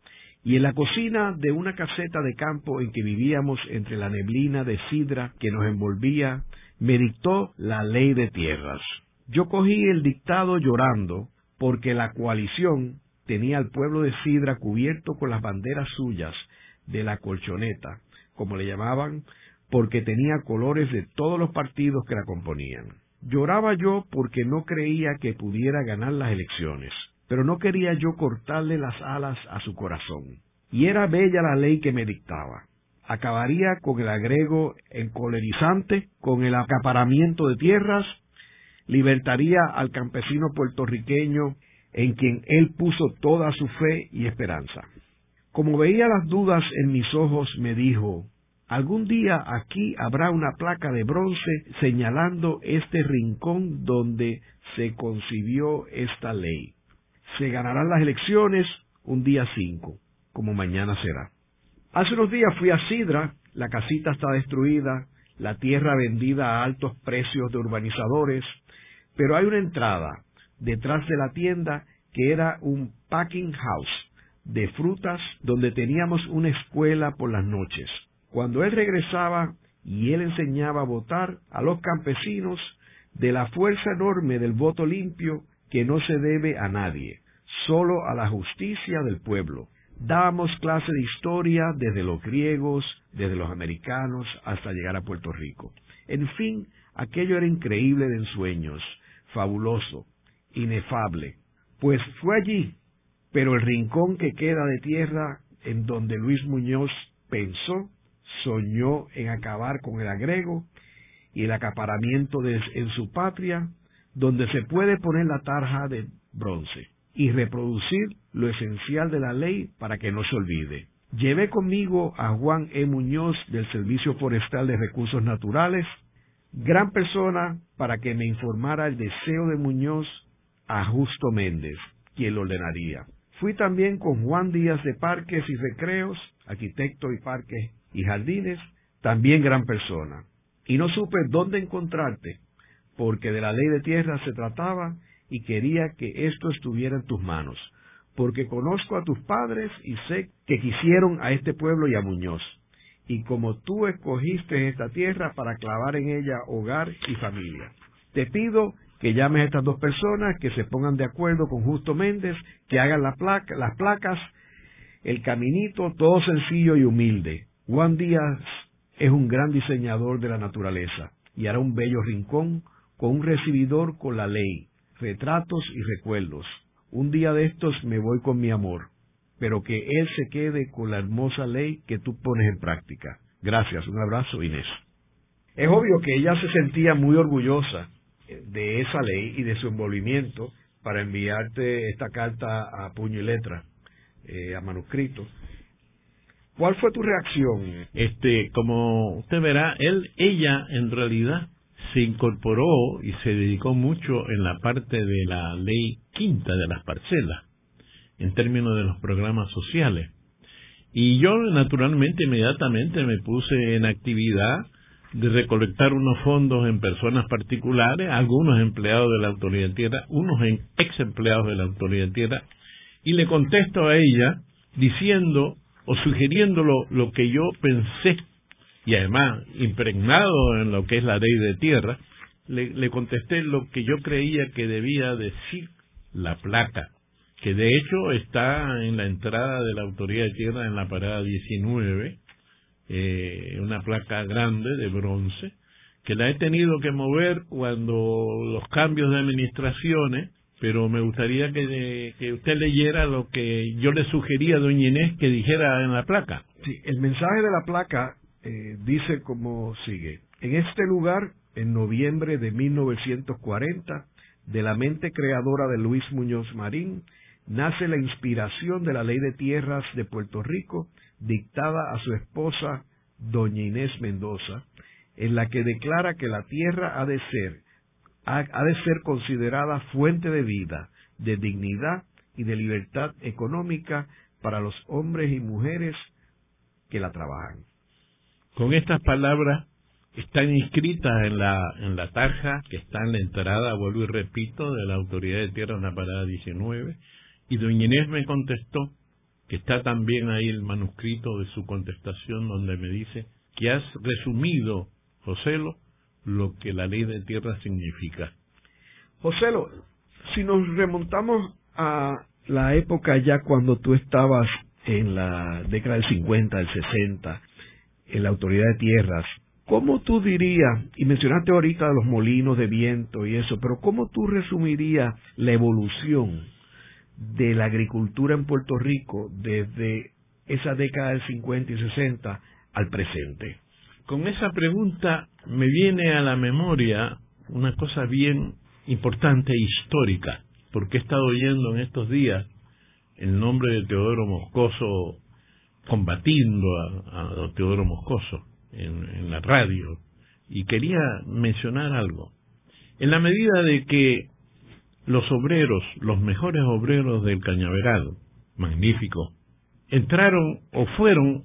y en la cocina de una caseta de campo en que vivíamos entre la neblina de sidra que nos envolvía, me dictó la ley de tierras. Yo cogí el dictado llorando porque la coalición tenía al pueblo de Sidra cubierto con las banderas suyas de la colchoneta, como le llamaban, porque tenía colores de todos los partidos que la componían. Lloraba yo porque no creía que pudiera ganar las elecciones, pero no quería yo cortarle las alas a su corazón. Y era bella la ley que me dictaba. Acabaría con el agrego encolerizante, con el acaparamiento de tierras libertaría al campesino puertorriqueño en quien él puso toda su fe y esperanza. Como veía las dudas en mis ojos, me dijo, algún día aquí habrá una placa de bronce señalando este rincón donde se concibió esta ley. Se ganarán las elecciones un día cinco, como mañana será. Hace unos días fui a Sidra, la casita está destruida, la tierra vendida a altos precios de urbanizadores, pero hay una entrada detrás de la tienda que era un packing house de frutas donde teníamos una escuela por las noches. Cuando él regresaba y él enseñaba a votar a los campesinos de la fuerza enorme del voto limpio que no se debe a nadie, solo a la justicia del pueblo. Dábamos clase de historia desde los griegos, desde los americanos, hasta llegar a Puerto Rico. En fin, aquello era increíble de ensueños, fabuloso, inefable. Pues fue allí, pero el rincón que queda de tierra en donde Luis Muñoz pensó, soñó en acabar con el agrego y el acaparamiento de, en su patria, donde se puede poner la tarja de bronce y reproducir lo esencial de la ley para que no se olvide. Llevé conmigo a Juan E. Muñoz del Servicio Forestal de Recursos Naturales, gran persona para que me informara el deseo de Muñoz a Justo Méndez, quien lo ordenaría. Fui también con Juan Díaz de Parques y Recreos, arquitecto y parques y jardines, también gran persona. Y no supe dónde encontrarte, porque de la ley de tierra se trataba y quería que esto estuviera en tus manos, porque conozco a tus padres y sé que quisieron a este pueblo y a Muñoz. Y como tú escogiste esta tierra para clavar en ella hogar y familia, te pido que llames a estas dos personas, que se pongan de acuerdo con Justo Méndez, que hagan las placas, el caminito, todo sencillo y humilde. Juan Díaz es un gran diseñador de la naturaleza y hará un bello rincón con un recibidor con la ley, retratos y recuerdos. Un día de estos me voy con mi amor, pero que él se quede con la hermosa ley que tú pones en práctica. Gracias, un abrazo Inés. Es obvio que ella se sentía muy orgullosa de esa ley y de su envolvimiento para enviarte esta carta a puño y letra, eh, a manuscrito. ¿Cuál fue tu reacción? Este, como usted verá, él, ella, en realidad, se incorporó y se dedicó mucho en la parte de la ley quinta de las parcelas, en términos de los programas sociales. Y yo, naturalmente, inmediatamente me puse en actividad de recolectar unos fondos en personas particulares, algunos empleados de la autoridad de tierra, unos ex empleados de la autoridad de tierra, y le contesto a ella diciendo o sugiriendo lo que yo pensé y además impregnado en lo que es la ley de tierra, le, le contesté lo que yo creía que debía decir la placa, que de hecho está en la entrada de la autoridad de tierra en la parada 19, eh, una placa grande de bronce, que la he tenido que mover cuando los cambios de administraciones, pero me gustaría que, usted leyera lo que yo le sugería a doña Inés que dijera en la placa. Sí, el mensaje de la placa eh, dice como sigue. En este lugar, en noviembre de 1940, de la mente creadora de Luis Muñoz Marín, nace la inspiración de la ley de tierras de Puerto Rico, dictada a su esposa, doña Inés Mendoza, en la que declara que la tierra ha de ser, ha de ser considerada fuente de vida, de dignidad y de libertad económica para los hombres y mujeres que la trabajan. Con estas palabras están inscritas en la, en la tarja que está en la entrada, vuelvo y repito, de la Autoridad de Tierra en la parada 19, y doña Inés me contestó que está también ahí el manuscrito de su contestación donde me dice que has resumido, Joselo, lo que la ley de tierra significa. Joselo, si nos remontamos a la época ya cuando tú estabas en la década del 50, del 60, en la autoridad de tierras, ¿cómo tú dirías, y mencionaste ahorita los molinos de viento y eso, pero cómo tú resumirías la evolución de la agricultura en Puerto Rico desde esa década del 50 y 60 al presente? Con esa pregunta me viene a la memoria una cosa bien importante e histórica, porque he estado oyendo en estos días el nombre de Teodoro Moscoso combatiendo a, a Teodoro Moscoso en, la radio y quería mencionar algo. En la medida de que los obreros, los mejores obreros del cañaveral, magnífico, entraron o fueron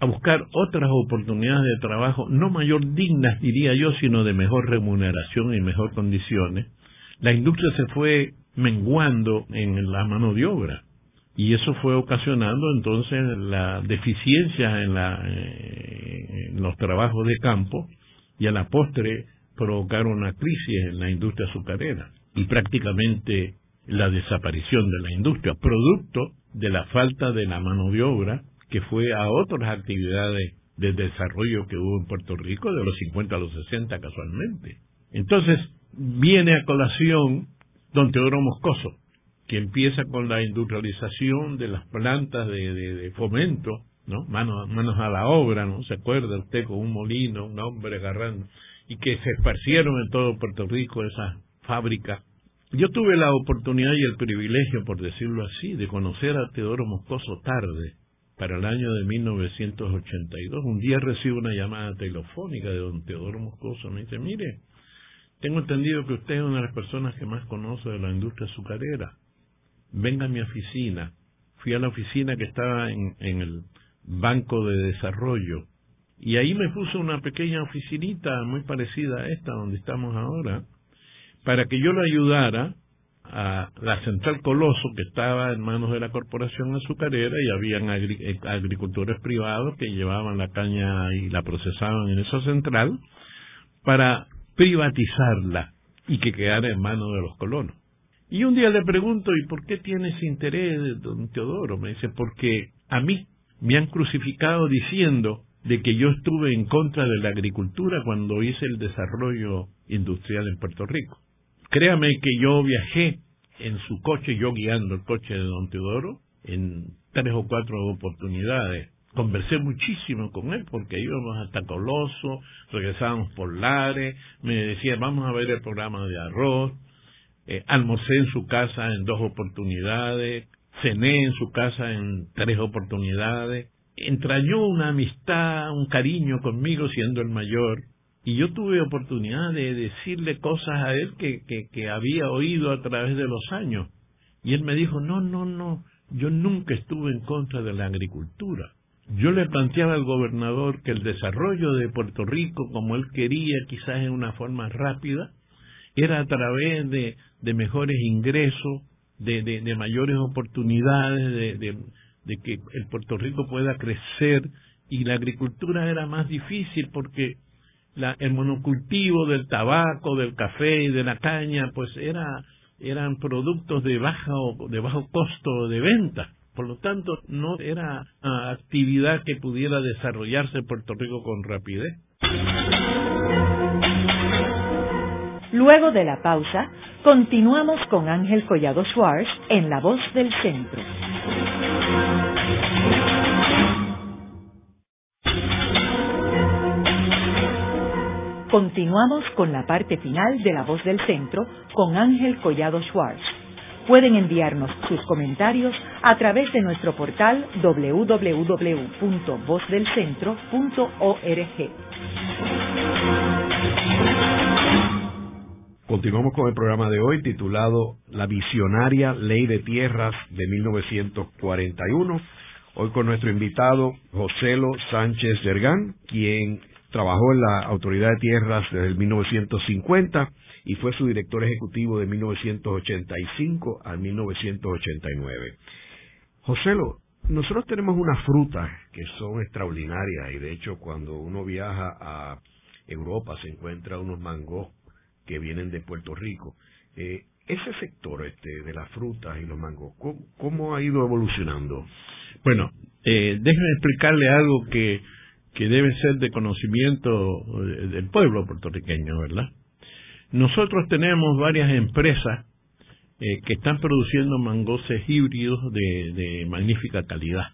a buscar otras oportunidades de trabajo, no mayor dignas, diría yo, sino de mejor remuneración y mejor condiciones, la industria se fue menguando en la mano de obra. Y eso fue ocasionando entonces la deficiencia en, eh, en los trabajos de campo y a la postre provocaron una crisis en la industria azucarera y prácticamente la desaparición de la industria, producto de la falta de la mano de obra que fue a otras actividades de desarrollo que hubo en Puerto Rico de los 50 a los 60 casualmente. Entonces viene a colación don Teodoro Moscoso, que empieza con la industrialización de las plantas de, de, fomento, ¿no? Manos, manos a la obra, ¿no? ¿Se acuerda usted con un molino, un hombre agarrando? Y que se esparcieron en todo Puerto Rico esas fábricas. Yo tuve la oportunidad y el privilegio, por decirlo así, de conocer a Teodoro Moscoso tarde, para el año de 1982. Un día recibo una llamada telefónica de don Teodoro Moscoso. Me dice, mire, tengo entendido que usted es una de las personas que más conoce de la industria azucarera venga a mi oficina. Fui a la oficina que estaba en, en el Banco de Desarrollo y ahí me puso una pequeña oficinita muy parecida a esta donde estamos ahora para que yo le ayudara a la central Coloso que estaba en manos de la corporación azucarera y habían eh, agricultores privados que llevaban la caña y la procesaban en esa central para privatizarla y que quedara en manos de los colonos. Y un día le pregunto, ¿y por qué tiene ese interés, don Teodoro? Me dice, porque a mí me han crucificado diciendo de que yo estuve en contra de la agricultura cuando hice el desarrollo industrial en Puerto Rico. Créame que yo viajé en su coche, yo guiando el coche de don Teodoro, en tres o cuatro oportunidades. Conversé muchísimo con él porque íbamos hasta Coloso, regresábamos por Lares, me decía, vamos a ver el programa de arroz, eh, almorcé en su casa en dos oportunidades, cené en su casa en tres oportunidades, entrañó una amistad, un cariño conmigo siendo el mayor, y yo tuve oportunidad de decirle cosas a él que, que, había oído a través de los años. Y él me dijo, no, no, no, yo nunca estuve en contra de la agricultura. Yo le planteaba al gobernador que el desarrollo de Puerto Rico, como él quería, quizás en una forma rápida, era a través de, de mejores ingresos, de, de, mayores oportunidades, de, de, que el Puerto Rico pueda crecer y la agricultura era más difícil porque la, el monocultivo del tabaco, del café y de la caña, pues era, eran productos de bajo, de bajo costo de venta. Por lo tanto, no era actividad que pudiera desarrollarse Puerto Rico con rapidez. Luego de la pausa, continuamos con Ángel Collado Schwartz en La Voz del Centro. Continuamos con la parte final de La Voz del Centro con Ángel Collado Schwartz. Pueden enviarnos sus comentarios a través de nuestro portal www.vozdelcentro.org. Continuamos con el programa de hoy titulado La visionaria ley de tierras de 1941. Hoy con nuestro invitado Joselo Sánchez Dergán, quien trabajó en la Autoridad de Tierras desde el 1950 y fue su director ejecutivo de 1985 a 1989. Joselo, nosotros tenemos unas frutas que son extraordinarias y de hecho cuando uno viaja a Europa se encuentra unos mangos que vienen de Puerto Rico. Eh, ese sector este de las frutas y los mangos, ¿cómo, ha ido evolucionando? Bueno, eh, déjeme explicarle algo que, que debe ser de conocimiento eh, del pueblo puertorriqueño, ¿verdad? Nosotros tenemos varias empresas eh, que están produciendo mangoses híbridos de, magnífica calidad.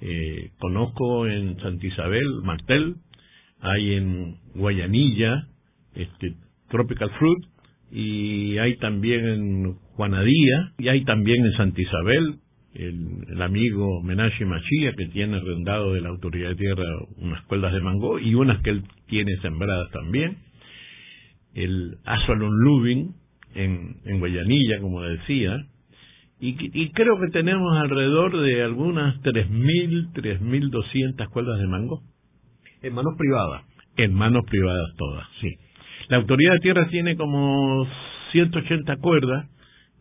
Eh, conozco en Santa Isabel, Martel, hay en Guayanilla, este, Tropical Fruit, y hay también en Juanadía, y hay también en Santa Isabel, el, amigo Menache Machía, que tiene arrendado de la Autoridad de Tierra unas cuerdas de mango, y unas que él tiene sembradas también. El Asalon Lubin, en, en Guayanilla, como decía, y, y, creo que tenemos alrededor de algunas 3.000, 3.200 cuerdas de mango. ¿En manos privadas? En manos privadas todas, sí. La autoridad de tierra tiene como 180 cuerdas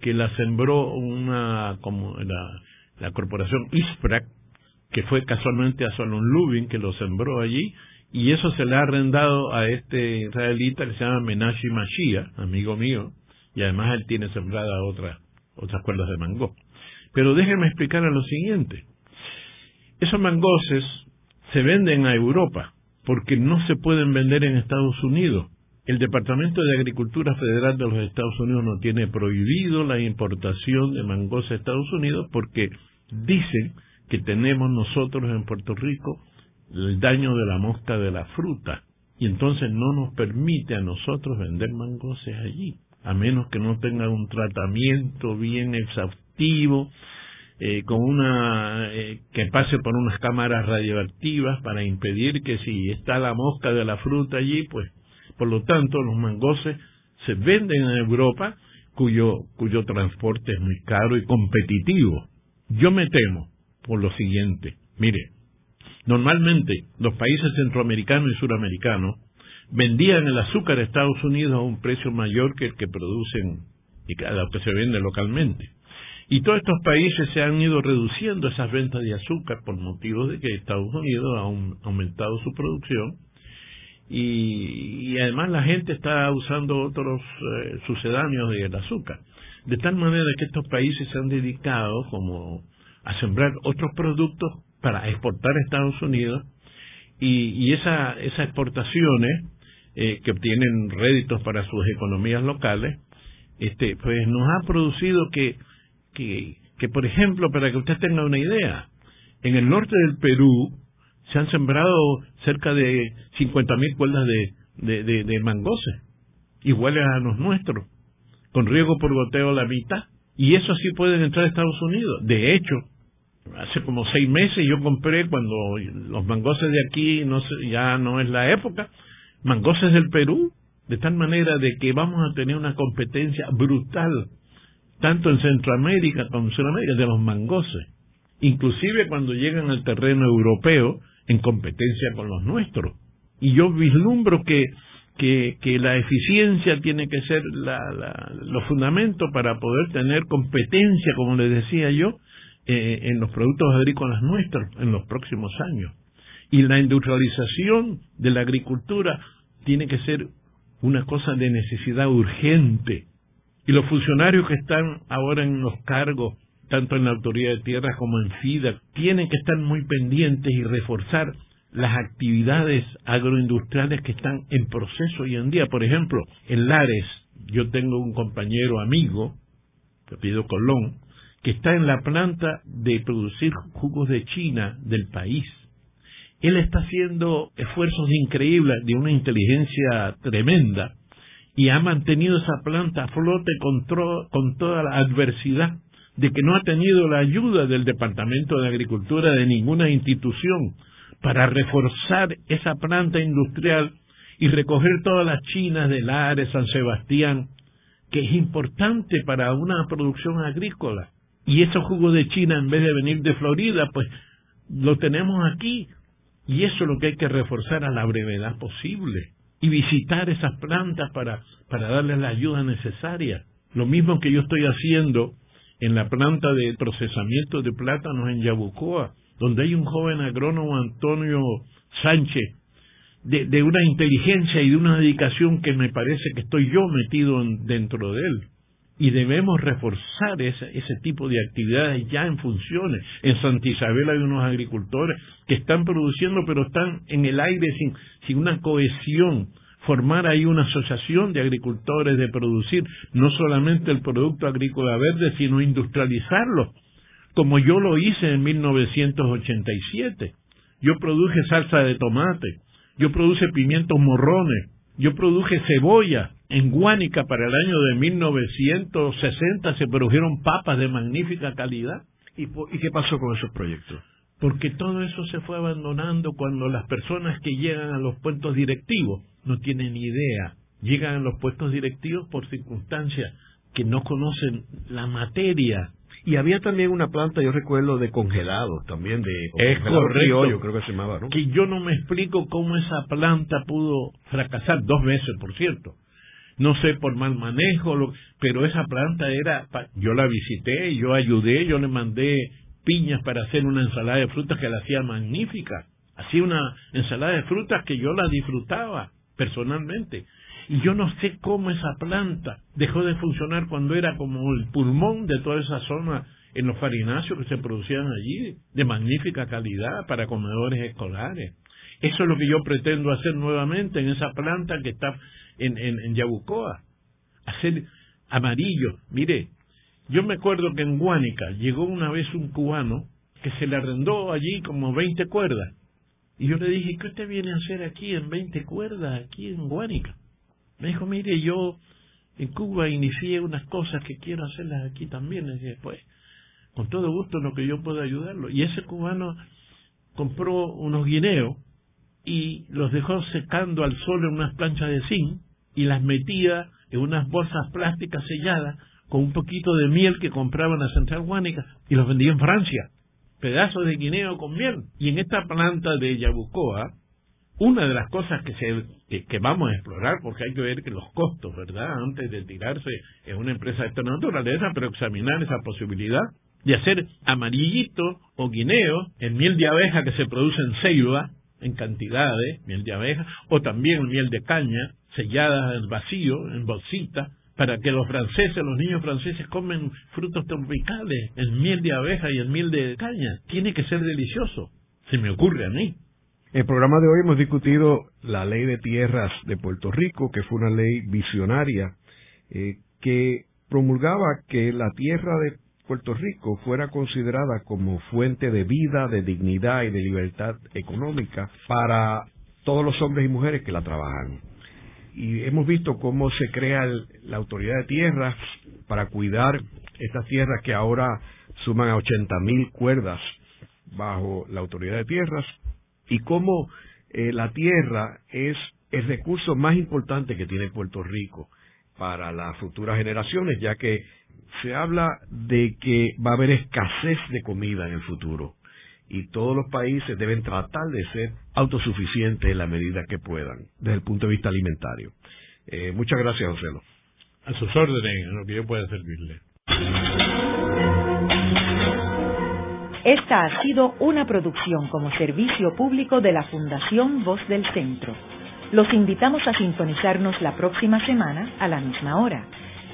que la sembró una como la, la corporación Isprac, que fue casualmente a Solon Lubin que lo sembró allí y eso se le ha arrendado a este israelita que se llama Menashi Mashiach, amigo mío, y además él tiene sembrada otras otras cuerdas de mango. Pero déjenme explicar lo siguiente. Esos mangoses se venden a Europa porque no se pueden vender en Estados Unidos. El Departamento de Agricultura Federal de los Estados Unidos no tiene prohibido la importación de mangos a Estados Unidos porque dicen que tenemos nosotros en Puerto Rico el daño de la mosca de la fruta y entonces no nos permite a nosotros vender mangoses allí, a menos que no tengan un tratamiento bien exhaustivo, eh, con una eh, que pase por unas cámaras radioactivas para impedir que si está la mosca de la fruta allí, pues por lo tanto los mangoses se venden en Europa cuyo cuyo transporte es muy caro y competitivo. Yo me temo por lo siguiente, mire, Normalmente, los países centroamericanos y suramericanos vendían el azúcar a Estados Unidos a un precio mayor que el que producen y que se vende localmente. Y todos estos países se han ido reduciendo esas ventas de azúcar por motivos de que Estados Unidos ha aumentado su producción y, además la gente está usando otros eh, sucedáneos del azúcar. De tal manera que estos países se han dedicado como a sembrar otros productos para exportar a Estados Unidos y, y esa, esas exportaciones eh, que obtienen réditos para sus economías locales, este, pues nos ha producido que, que, que, por ejemplo, para que usted tenga una idea, en el norte del Perú se han sembrado cerca de 50.000 cuerdas de, de, de, iguales a los nuestros, con riego por goteo la mitad, y eso sí pueden entrar a Estados Unidos. De hecho, hace como seis meses yo compré cuando los mangoses de aquí no ya no es la época, mangoses del Perú, de tal manera de que vamos a tener una competencia brutal, tanto en Centroamérica como en Sudamérica, de los mangoses, inclusive cuando llegan al terreno europeo en competencia con los nuestros. Y yo vislumbro que, que, la eficiencia tiene que ser la, la, los fundamentos para poder tener competencia, como les decía yo, eh, en los productos agrícolas nuestros en los próximos años. Y la industrialización de la agricultura tiene que ser una cosa de necesidad urgente. Y los funcionarios que están ahora en los cargos, tanto en la Autoridad de Tierras como en FIDA, tienen que estar muy pendientes y reforzar las actividades agroindustriales que están en proceso hoy en día. Por ejemplo, en Lares, yo tengo un compañero amigo, que Colón, que está en la planta de producir jugos de China del país. Él está haciendo esfuerzos increíbles de una inteligencia tremenda y ha mantenido esa planta a flote con, con toda la adversidad de que no ha tenido la ayuda del Departamento de Agricultura de ninguna institución para reforzar esa planta industrial y recoger todas las chinas del Ares, San Sebastián, que es importante para una producción agrícola y esos jugos de China en vez de venir de Florida, pues lo tenemos aquí. Y eso es lo que hay que reforzar a la brevedad posible. Y visitar esas plantas para, para darles la ayuda necesaria. Lo mismo que yo estoy haciendo en la planta de procesamiento de plátanos en Yabucoa, donde hay un joven agrónomo Antonio Sánchez, de, una inteligencia y de una dedicación que me parece que estoy yo metido dentro de él y debemos reforzar ese, ese tipo de actividades ya en funciones. En Santa Isabel hay unos agricultores que están produciendo, pero están en el aire sin, sin una cohesión. Formar ahí una asociación de agricultores, de producir no solamente el producto agrícola verde, sino industrializarlo, como yo lo hice en 1987. Yo produje salsa de tomate, yo produje pimientos morrones, yo produje cebolla, en Guánica para el año de 1960 se produjeron papas de magnífica calidad. ¿Y, ¿Y qué pasó con esos proyectos? Porque todo eso se fue abandonando cuando las personas que llegan a los puestos directivos no tienen idea. Llegan a los puestos directivos por circunstancias que no conocen la materia. Y había también una planta, yo recuerdo, de congelados, también de es correcto, yo creo que se llamaba, ¿no? Que yo no me explico cómo esa planta pudo fracasar dos veces, por cierto no sé por mal manejo, pero esa planta era, yo la visité, yo ayudé, yo le mandé piñas para hacer una ensalada de frutas que la hacía magnífica. Hacía una ensalada de frutas que yo la disfrutaba personalmente. Y yo no sé cómo esa planta dejó de funcionar cuando era como el pulmón de toda esa zona en los farináceos que se producían allí, de magnífica calidad para comedores escolares. Eso es lo que yo pretendo hacer nuevamente en esa planta que está en, en, en Yabucoa. Hacer amarillo. Mire, yo me acuerdo que en Guánica llegó una vez un cubano que se le arrendó allí como 20 cuerdas. Y yo le dije, ¿qué usted viene a hacer aquí en 20 cuerdas, aquí en Guánica? Me dijo, mire, yo en Cuba inicié unas cosas que quiero hacerlas aquí también. Le dije, pues, con todo gusto lo que yo pueda ayudarlo. Y ese cubano compró unos guineos y los dejó secando al sol en unas planchas de zinc y las metía en unas bolsas plásticas selladas con un poquito de miel que compraba en la central guánica y los vendía en Francia. Pedazos de guineo con miel. Y en esta planta de Yabucoa, una de las cosas que, se, que, vamos a explorar, porque hay que ver que los costos, ¿verdad? Antes de tirarse en una empresa de esta naturaleza, pero examinar esa posibilidad de hacer amarillito o guineo en miel de abeja que se produce en Ceiba, en cantidades, miel de abeja, o también miel de caña, sellada en vacío, en bolsita, para que los franceses, los niños franceses comen frutos tropicales, en miel de abeja y en miel de caña. Tiene que ser delicioso. Se me ocurre a mí. En el programa de hoy hemos discutido la ley de tierras de Puerto Rico, que fue una ley visionaria eh, que promulgaba que la tierra de Puerto Rico fuera considerada como fuente de vida, de dignidad y de libertad económica para todos los hombres y mujeres que la trabajan. Y hemos visto cómo se crea la autoridad de tierras para cuidar estas tierras que ahora suman a 80 mil cuerdas bajo la autoridad de tierras y cómo eh, la tierra es el recurso más importante que tiene Puerto Rico para las futuras generaciones, ya que se habla de que va a haber escasez de comida en el futuro y todos los países deben tratar de ser autosuficientes en la medida que puedan, desde el punto de vista alimentario. Eh, muchas gracias, José. A sus órdenes, en lo que yo pueda servirle. Esta ha sido una producción como servicio público de la Fundación Voz del Centro. Los invitamos a sintonizarnos la próxima semana a la misma hora.